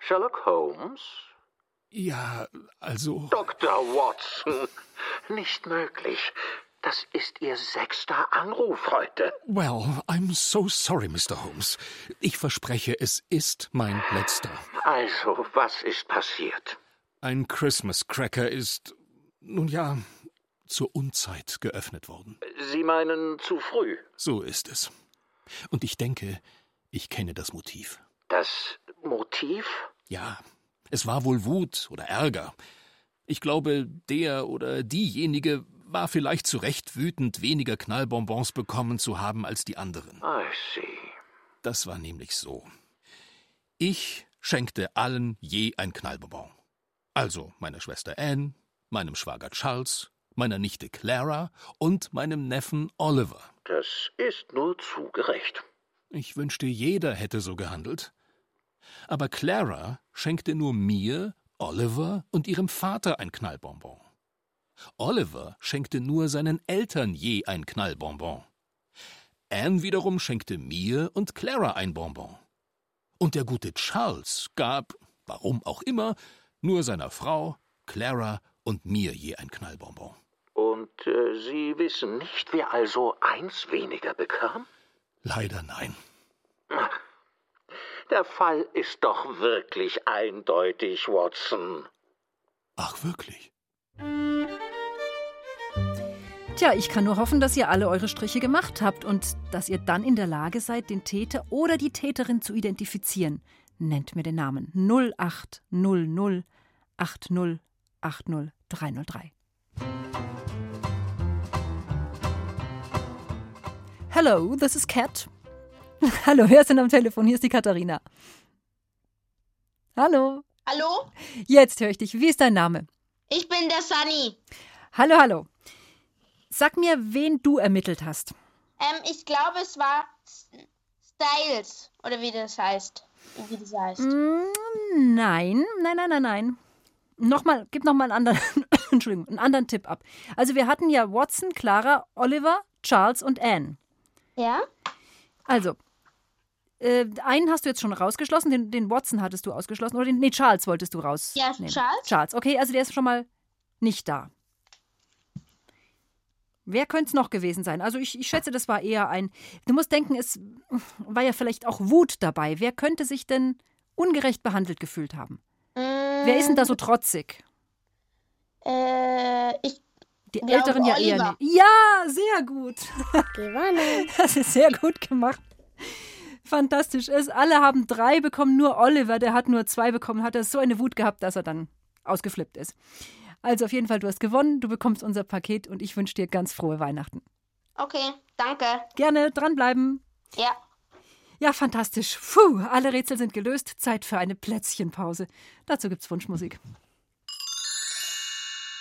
Sherlock Holmes? Ja, also. Dr. Watson, nicht möglich. Das ist Ihr sechster Anruf heute. Well, I'm so sorry, Mr. Holmes. Ich verspreche, es ist mein letzter. Also, was ist passiert? Ein Christmas Cracker ist, nun ja, zur Unzeit geöffnet worden. Sie meinen zu früh? So ist es. Und ich denke, ich kenne das Motiv. Das Motiv? Ja, es war wohl Wut oder Ärger. Ich glaube, der oder diejenige war vielleicht zu Recht wütend, weniger Knallbonbons bekommen zu haben als die anderen. I see. Das war nämlich so. Ich schenkte allen je ein Knallbonbon. Also meiner Schwester Anne, meinem Schwager Charles, meiner Nichte Clara und meinem Neffen Oliver. Das ist nur zu gerecht. Ich wünschte, jeder hätte so gehandelt. Aber Clara schenkte nur mir, Oliver und ihrem Vater ein Knallbonbon. Oliver schenkte nur seinen Eltern je ein Knallbonbon. Anne wiederum schenkte mir und Clara ein Bonbon. Und der gute Charles gab, warum auch immer, nur seiner Frau, Clara und mir je ein Knallbonbon. Und äh, Sie wissen nicht, wer also eins weniger bekam? Leider nein. Der Fall ist doch wirklich eindeutig, Watson. Ach, wirklich? Tja, ich kann nur hoffen, dass ihr alle eure Striche gemacht habt und dass ihr dann in der Lage seid, den Täter oder die Täterin zu identifizieren. Nennt mir den Namen 0800 80 80 303. Hello, this is Cat. Hallo, wer ist denn am Telefon? Hier ist die Katharina. Hallo. Hallo? Jetzt höre ich dich. Wie ist dein Name? Ich bin der Sunny. Hallo, hallo. Sag mir, wen du ermittelt hast. Ähm, ich glaube, es war Styles, oder wie das heißt. Wie das heißt. Mm, Nein, nein, nein, nein, nein. Nochmal, gib nochmal einen anderen, Entschuldigung, einen anderen Tipp ab. Also wir hatten ja Watson, Clara, Oliver, Charles und Anne. Ja? Also, äh, einen hast du jetzt schon rausgeschlossen, den, den Watson hattest du ausgeschlossen, oder den, nee, Charles wolltest du raus. Ja, Charles. Charles, okay, also der ist schon mal nicht da. Wer könnte es noch gewesen sein? Also ich, ich schätze, das war eher ein. Du musst denken, es war ja vielleicht auch Wut dabei. Wer könnte sich denn ungerecht behandelt gefühlt haben? Wer ist denn da so trotzig? Äh, ich Die Älteren ja eher Oliver. nicht. Ja, sehr gut. Gewonnen. Das ist sehr gut gemacht. Fantastisch. Es, alle haben drei bekommen, nur Oliver, der hat nur zwei bekommen, hat er so eine Wut gehabt, dass er dann ausgeflippt ist. Also auf jeden Fall, du hast gewonnen, du bekommst unser Paket und ich wünsche dir ganz frohe Weihnachten. Okay, danke. Gerne dranbleiben. Ja. Ja, fantastisch. Puh, alle Rätsel sind gelöst. Zeit für eine Plätzchenpause. Dazu gibt's Wunschmusik.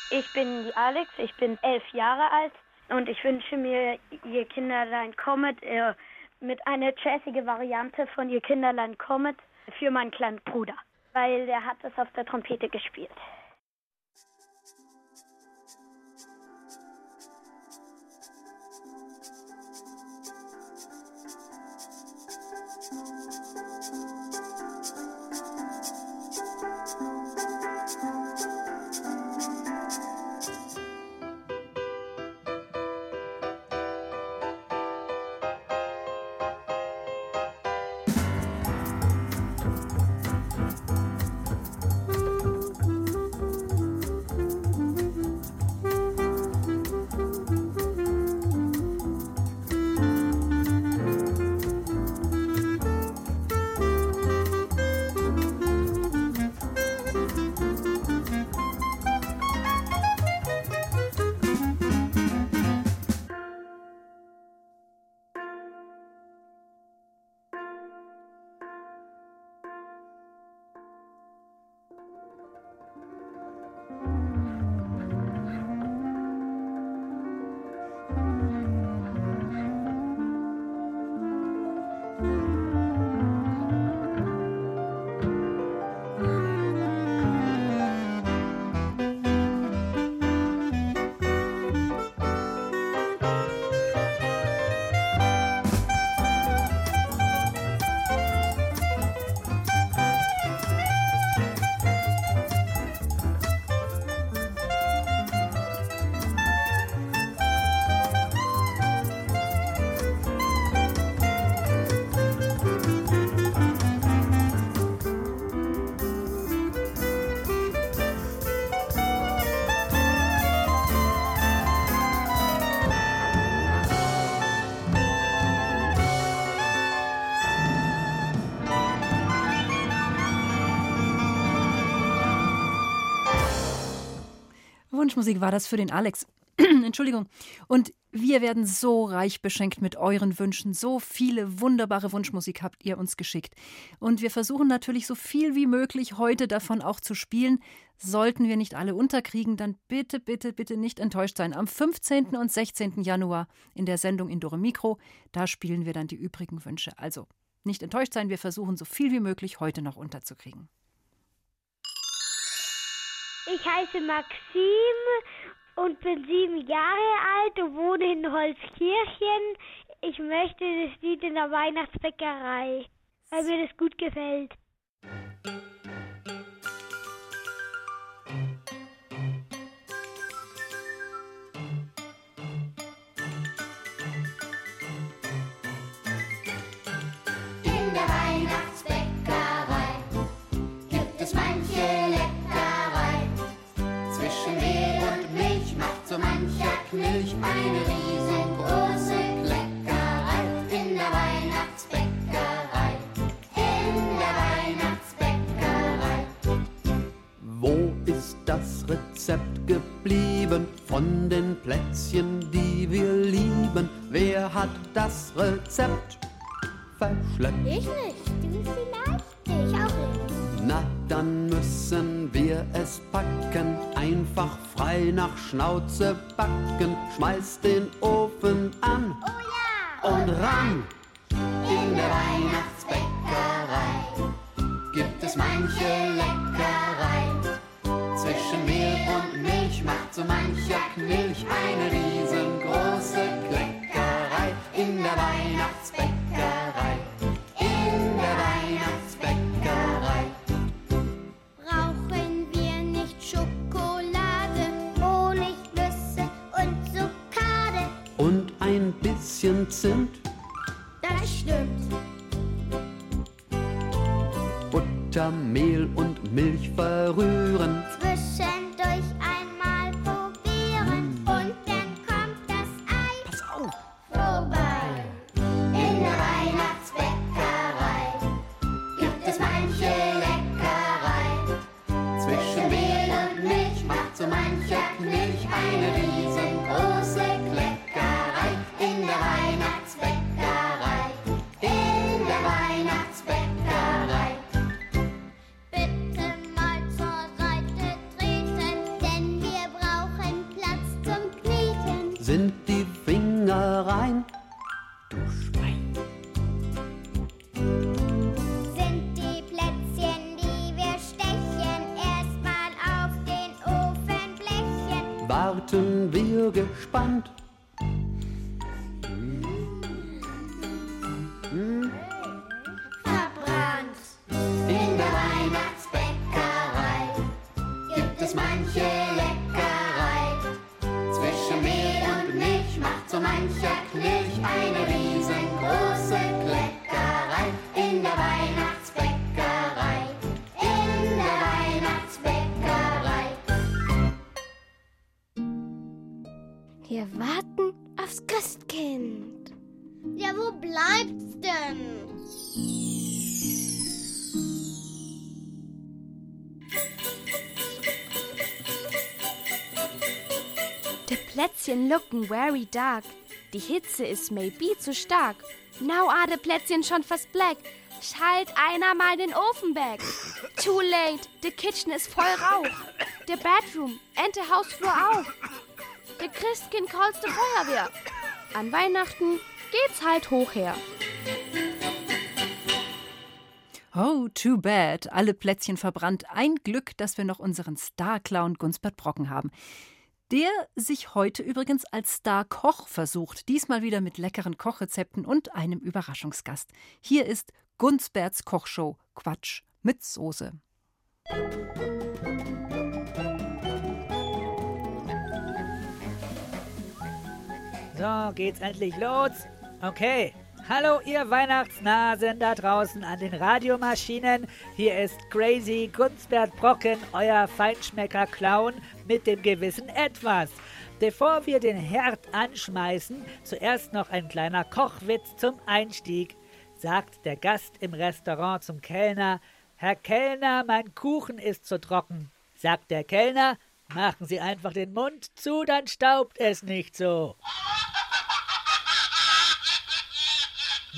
Ich bin die Alex, ich bin elf Jahre alt und ich wünsche mir Ihr Kinderlein Comet äh, mit einer jazzige Variante von Ihr Kinderlein Comet für meinen kleinen Bruder, weil der hat das auf der Trompete gespielt. Wunschmusik war das für den Alex. Entschuldigung. Und wir werden so reich beschenkt mit euren Wünschen. So viele wunderbare Wunschmusik habt ihr uns geschickt. Und wir versuchen natürlich so viel wie möglich heute davon auch zu spielen. Sollten wir nicht alle unterkriegen, dann bitte, bitte, bitte nicht enttäuscht sein. Am 15. und 16. Januar in der Sendung Indore Mikro, da spielen wir dann die übrigen Wünsche. Also nicht enttäuscht sein, wir versuchen so viel wie möglich heute noch unterzukriegen. Ich heiße Maxim und bin sieben Jahre alt und wohne in Holzkirchen. Ich möchte das Lied in der Weihnachtsbäckerei, weil mir das gut gefällt. Knilch eine riesengroße Kleckerei. In der Weihnachtsbäckerei, in der Weihnachtsbäckerei. Wo ist das Rezept geblieben von den Plätzchen, die wir lieben? Wer hat das Rezept verschleppt? Ich nicht, du vielleicht? Ich auch nicht. Na, dann müssen wir es packen, einfach frei nach Schnauze backen. Schmeiß den Ofen an und ran. In der Weihnachtsbäckerei gibt es manche Leckerei. Zwischen Mehl und Milch macht so mancher Knilch eine riesengroße Kleckerei. In der Weihnachtsbäckerei, Zimt, Das stimmt. Butter, Mehl und Milch verrühren. Looken very dark. Die Hitze ist maybe zu stark. Now are the Plätzchen schon fast black. Schalt einer mal den Ofen back. Too late, the kitchen ist voll Rauch. The bedroom and the Hausflur auch. The Christkind calls the Feuerwehr. An Weihnachten geht's halt hoch her. Oh, too bad. Alle Plätzchen verbrannt. Ein Glück, dass wir noch unseren Star-Clown Gunsbert Brocken haben. Der sich heute übrigens als Star-Koch versucht. Diesmal wieder mit leckeren Kochrezepten und einem Überraschungsgast. Hier ist Gunsberts Kochshow Quatsch mit Soße. So, geht's endlich los? Okay. Hallo, ihr Weihnachtsnasen da draußen an den Radiomaschinen. Hier ist Crazy Gunsbert Brocken, euer Feinschmecker-Clown mit dem gewissen Etwas. Bevor wir den Herd anschmeißen, zuerst noch ein kleiner Kochwitz zum Einstieg. Sagt der Gast im Restaurant zum Kellner: Herr Kellner, mein Kuchen ist zu trocken. Sagt der Kellner: Machen Sie einfach den Mund zu, dann staubt es nicht so.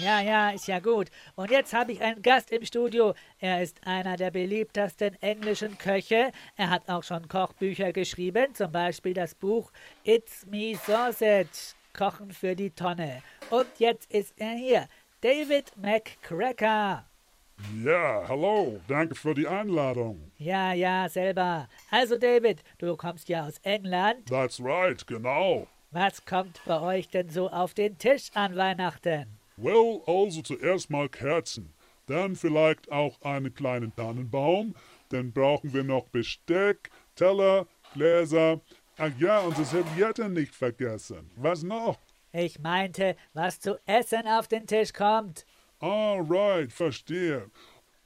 Ja, ja, ist ja gut. Und jetzt habe ich einen Gast im Studio. Er ist einer der beliebtesten englischen Köche. Er hat auch schon Kochbücher geschrieben, zum Beispiel das Buch It's Me Sausage, Kochen für die Tonne. Und jetzt ist er hier, David McCracker. Ja, hallo, danke für die Einladung. Ja, ja, selber. Also David, du kommst ja aus England. That's right, genau. Was kommt bei euch denn so auf den Tisch an Weihnachten? Well, also zuerst mal Kerzen, dann vielleicht auch einen kleinen Tannenbaum, dann brauchen wir noch Besteck, Teller, Gläser. Ach ja, unsere Servietten nicht vergessen. Was noch? Ich meinte, was zu essen auf den Tisch kommt. Ah, right, verstehe.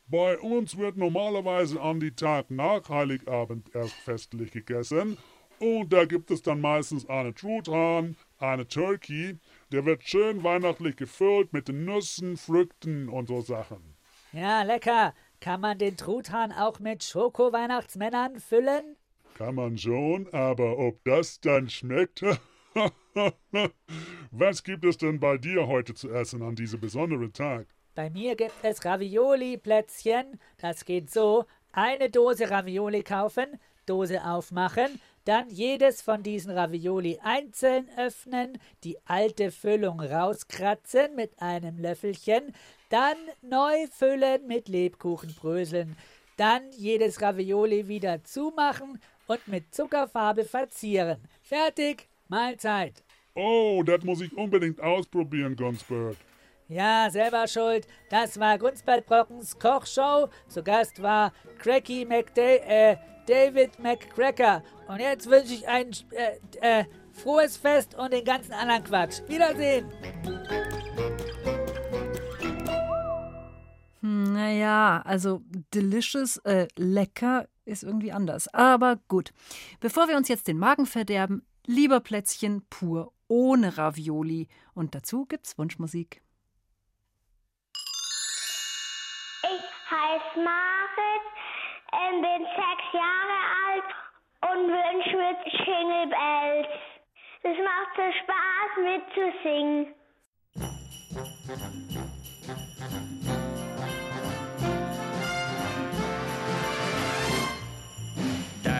Bei uns wird normalerweise an die Tag nach Heiligabend erst festlich gegessen. Und da gibt es dann meistens eine Truthahn, eine Turkey. Der wird schön weihnachtlich gefüllt mit den Nüssen, Früchten und so Sachen. Ja, lecker. Kann man den Truthahn auch mit Schoko-Weihnachtsmännern füllen? Kann man schon, aber ob das dann schmeckt? Was gibt es denn bei dir heute zu essen an diesem besonderen Tag? Bei mir gibt es Ravioli-Plätzchen. Das geht so: eine Dose Ravioli kaufen, Dose aufmachen, dann jedes von diesen Ravioli einzeln öffnen, die alte Füllung rauskratzen mit einem Löffelchen, dann neu füllen mit Lebkuchenbröseln, dann jedes Ravioli wieder zumachen und mit Zuckerfarbe verzieren. Fertig, Mahlzeit. Oh, das muss ich unbedingt ausprobieren, Gunsbert. Ja, selber schuld. Das war Gunsbert Brockens Kochshow. Zu Gast war Cracky McDay, äh, David McCracker. Und jetzt wünsche ich ein äh, äh, frohes Fest und den ganzen anderen Quatsch. Wiedersehen. Hm, naja, also delicious, äh, lecker ist irgendwie anders. Aber gut. Bevor wir uns jetzt den Magen verderben, lieber Plätzchen pur ohne Ravioli. Und dazu gibt's Wunschmusik. Ich heiße Marit, ähm, bin sechs Jahre alt und wünsche mir Jingle Bells. Es macht so Spaß mitzusingen.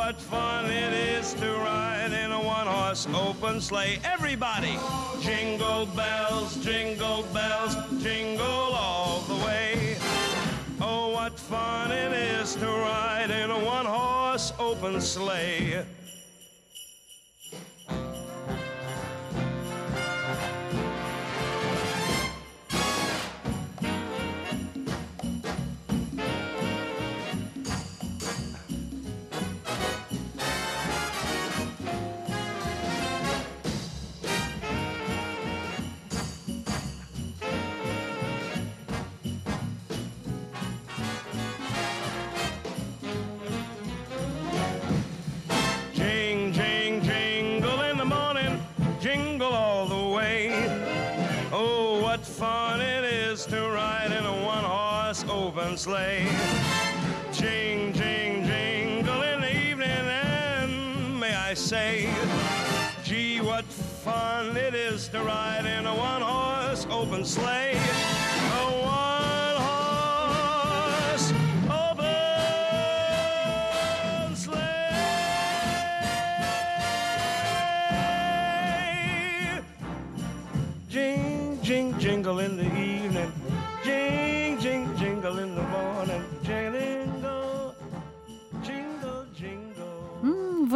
What fun it is to ride in a one horse open sleigh. Everybody! Jingle bells, jingle bells, jingle all the way. Oh, what fun it is to ride in a one horse open sleigh. Sleigh. Jing, jing, jingle in the evening, and may I say, gee, what fun it is to ride in a one horse open sleigh.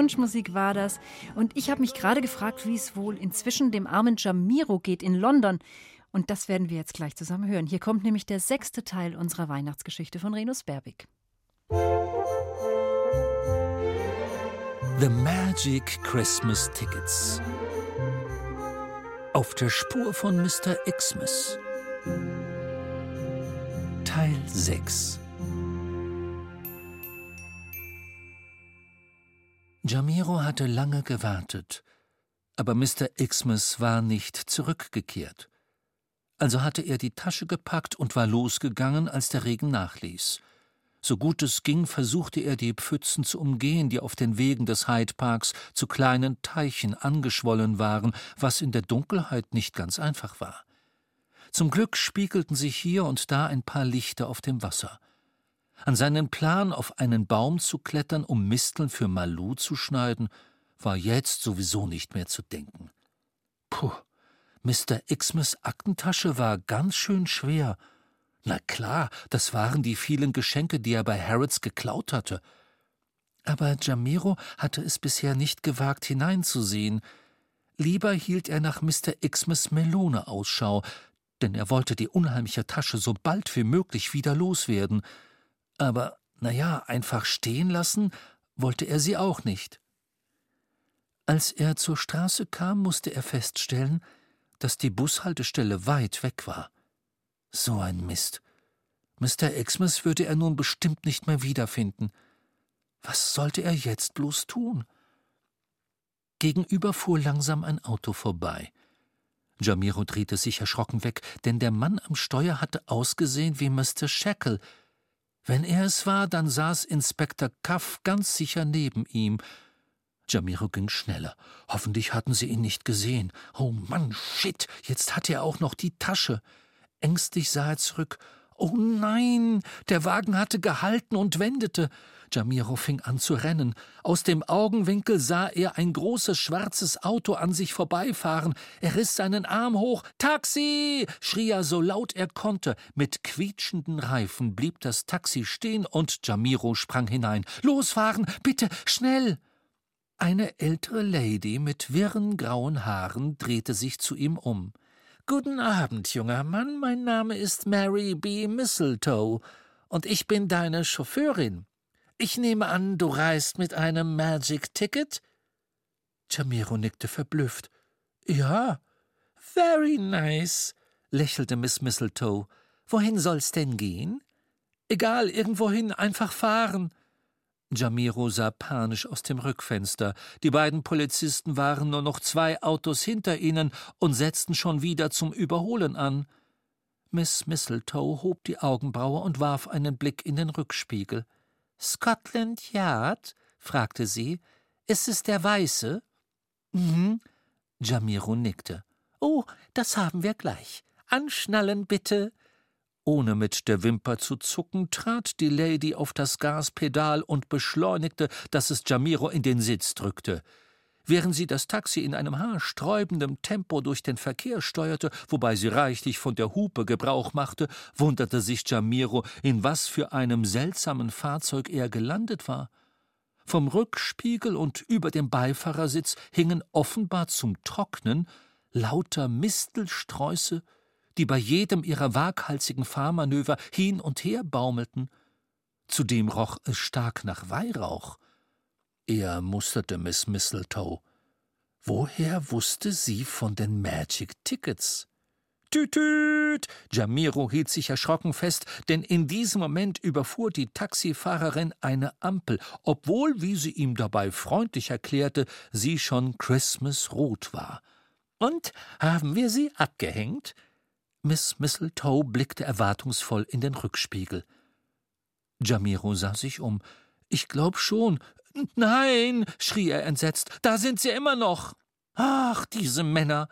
Wunschmusik war das. Und ich habe mich gerade gefragt, wie es wohl inzwischen dem armen Jamiro geht in London. Und das werden wir jetzt gleich zusammen hören. Hier kommt nämlich der sechste Teil unserer Weihnachtsgeschichte von Renus Berbig. The Magic Christmas Tickets. Auf der Spur von Mr. Xmas. Teil 6 Jamiro hatte lange gewartet, aber Mr. Xmas war nicht zurückgekehrt. Also hatte er die Tasche gepackt und war losgegangen, als der Regen nachließ. So gut es ging, versuchte er die Pfützen zu umgehen, die auf den Wegen des Hyde Parks zu kleinen Teichen angeschwollen waren, was in der Dunkelheit nicht ganz einfach war. Zum Glück spiegelten sich hier und da ein paar Lichter auf dem Wasser. An seinen Plan, auf einen Baum zu klettern, um Misteln für Malu zu schneiden, war jetzt sowieso nicht mehr zu denken. Puh, Mr. Xmas Aktentasche war ganz schön schwer. Na klar, das waren die vielen Geschenke, die er bei Harrods geklaut hatte. Aber Jamiro hatte es bisher nicht gewagt, hineinzusehen. Lieber hielt er nach Mr. Xmas Melone Ausschau, denn er wollte die unheimliche Tasche so bald wie möglich wieder loswerden. Aber, na ja, einfach stehen lassen wollte er sie auch nicht. Als er zur Straße kam, musste er feststellen, dass die Bushaltestelle weit weg war. So ein Mist. Mr. Xmas würde er nun bestimmt nicht mehr wiederfinden. Was sollte er jetzt bloß tun? Gegenüber fuhr langsam ein Auto vorbei. Jamiro drehte sich erschrocken weg, denn der Mann am Steuer hatte ausgesehen wie Mr. Shackle. Wenn er es war, dann saß Inspektor Cuff ganz sicher neben ihm. Jamiro ging schneller. Hoffentlich hatten sie ihn nicht gesehen. Oh Mann, shit, jetzt hatte er auch noch die Tasche. Ängstlich sah er zurück. Oh nein, der Wagen hatte gehalten und wendete. Jamiro fing an zu rennen. Aus dem Augenwinkel sah er ein großes schwarzes Auto an sich vorbeifahren. Er riss seinen Arm hoch. Taxi! schrie er so laut er konnte. Mit quietschenden Reifen blieb das Taxi stehen und Jamiro sprang hinein. Losfahren, bitte, schnell! Eine ältere Lady mit wirren grauen Haaren drehte sich zu ihm um. Guten Abend, junger Mann, mein Name ist Mary B. Mistletoe, und ich bin deine Chauffeurin. Ich nehme an, du reist mit einem Magic Ticket? Jamiro nickte verblüfft. Ja. Very nice, lächelte Miss Mistletoe. Wohin soll's denn gehen? Egal, irgendwohin, einfach fahren. Jamiro sah panisch aus dem Rückfenster. Die beiden Polizisten waren nur noch zwei Autos hinter ihnen und setzten schon wieder zum Überholen an. Miss Mistletoe hob die Augenbraue und warf einen Blick in den Rückspiegel. Scotland Yard? fragte sie. Ist es der Weiße? Mhm. Jamiro nickte. Oh, das haben wir gleich. Anschnallen, bitte. Ohne mit der Wimper zu zucken, trat die Lady auf das Gaspedal und beschleunigte, dass es Jamiro in den Sitz drückte. Während sie das Taxi in einem haarsträubendem Tempo durch den Verkehr steuerte, wobei sie reichlich von der Hupe Gebrauch machte, wunderte sich Jamiro, in was für einem seltsamen Fahrzeug er gelandet war. Vom Rückspiegel und über dem Beifahrersitz hingen offenbar zum Trocknen lauter Mistelsträuße, die bei jedem ihrer waghalsigen Fahrmanöver hin und her baumelten. Zudem roch es stark nach Weihrauch. Er musterte Miss Mistletoe. Woher wusste sie von den Magic Tickets? Tütüt! Jamiro hielt sich erschrocken fest, denn in diesem Moment überfuhr die Taxifahrerin eine Ampel, obwohl, wie sie ihm dabei freundlich erklärte, sie schon Christmas rot war. Und haben wir sie abgehängt? Miss Mistletoe blickte erwartungsvoll in den Rückspiegel. Jamiro sah sich um. Ich glaub schon. Nein, schrie er entsetzt, da sind sie immer noch. Ach, diese Männer.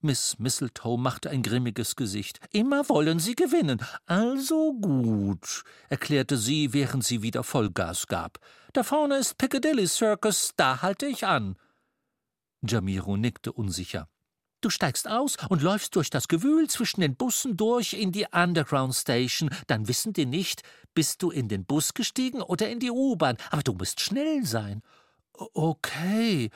Miss Mistletoe machte ein grimmiges Gesicht. Immer wollen sie gewinnen. Also gut, erklärte sie, während sie wieder Vollgas gab. Da vorne ist Piccadilly Circus, da halte ich an. Jamiro nickte unsicher. Du steigst aus und läufst durch das Gewühl zwischen den Bussen durch in die Underground Station. Dann wissen die nicht, bist du in den Bus gestiegen oder in die U-Bahn. Aber du musst schnell sein. Okay.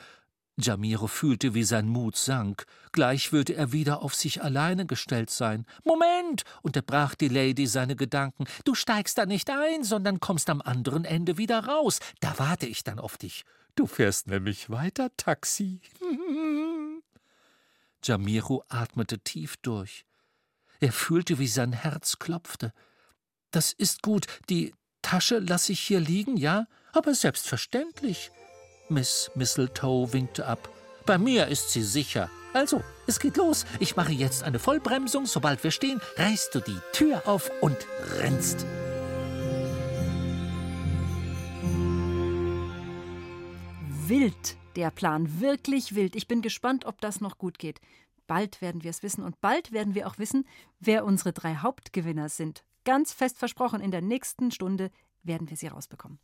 Jamiro fühlte, wie sein Mut sank. Gleich würde er wieder auf sich alleine gestellt sein. Moment, unterbrach die Lady seine Gedanken. Du steigst da nicht ein, sondern kommst am anderen Ende wieder raus. Da warte ich dann auf dich. Du fährst nämlich weiter Taxi. Jamiro atmete tief durch. Er fühlte, wie sein Herz klopfte. Das ist gut. Die Tasche lasse ich hier liegen, ja? Aber selbstverständlich. Miss Mistletoe winkte ab. Bei mir ist sie sicher. Also, es geht los. Ich mache jetzt eine Vollbremsung. Sobald wir stehen, reißt du die Tür auf und rennst. Wild, der Plan, wirklich wild. Ich bin gespannt, ob das noch gut geht. Bald werden wir es wissen und bald werden wir auch wissen, wer unsere drei Hauptgewinner sind. Ganz fest versprochen, in der nächsten Stunde werden wir sie rausbekommen.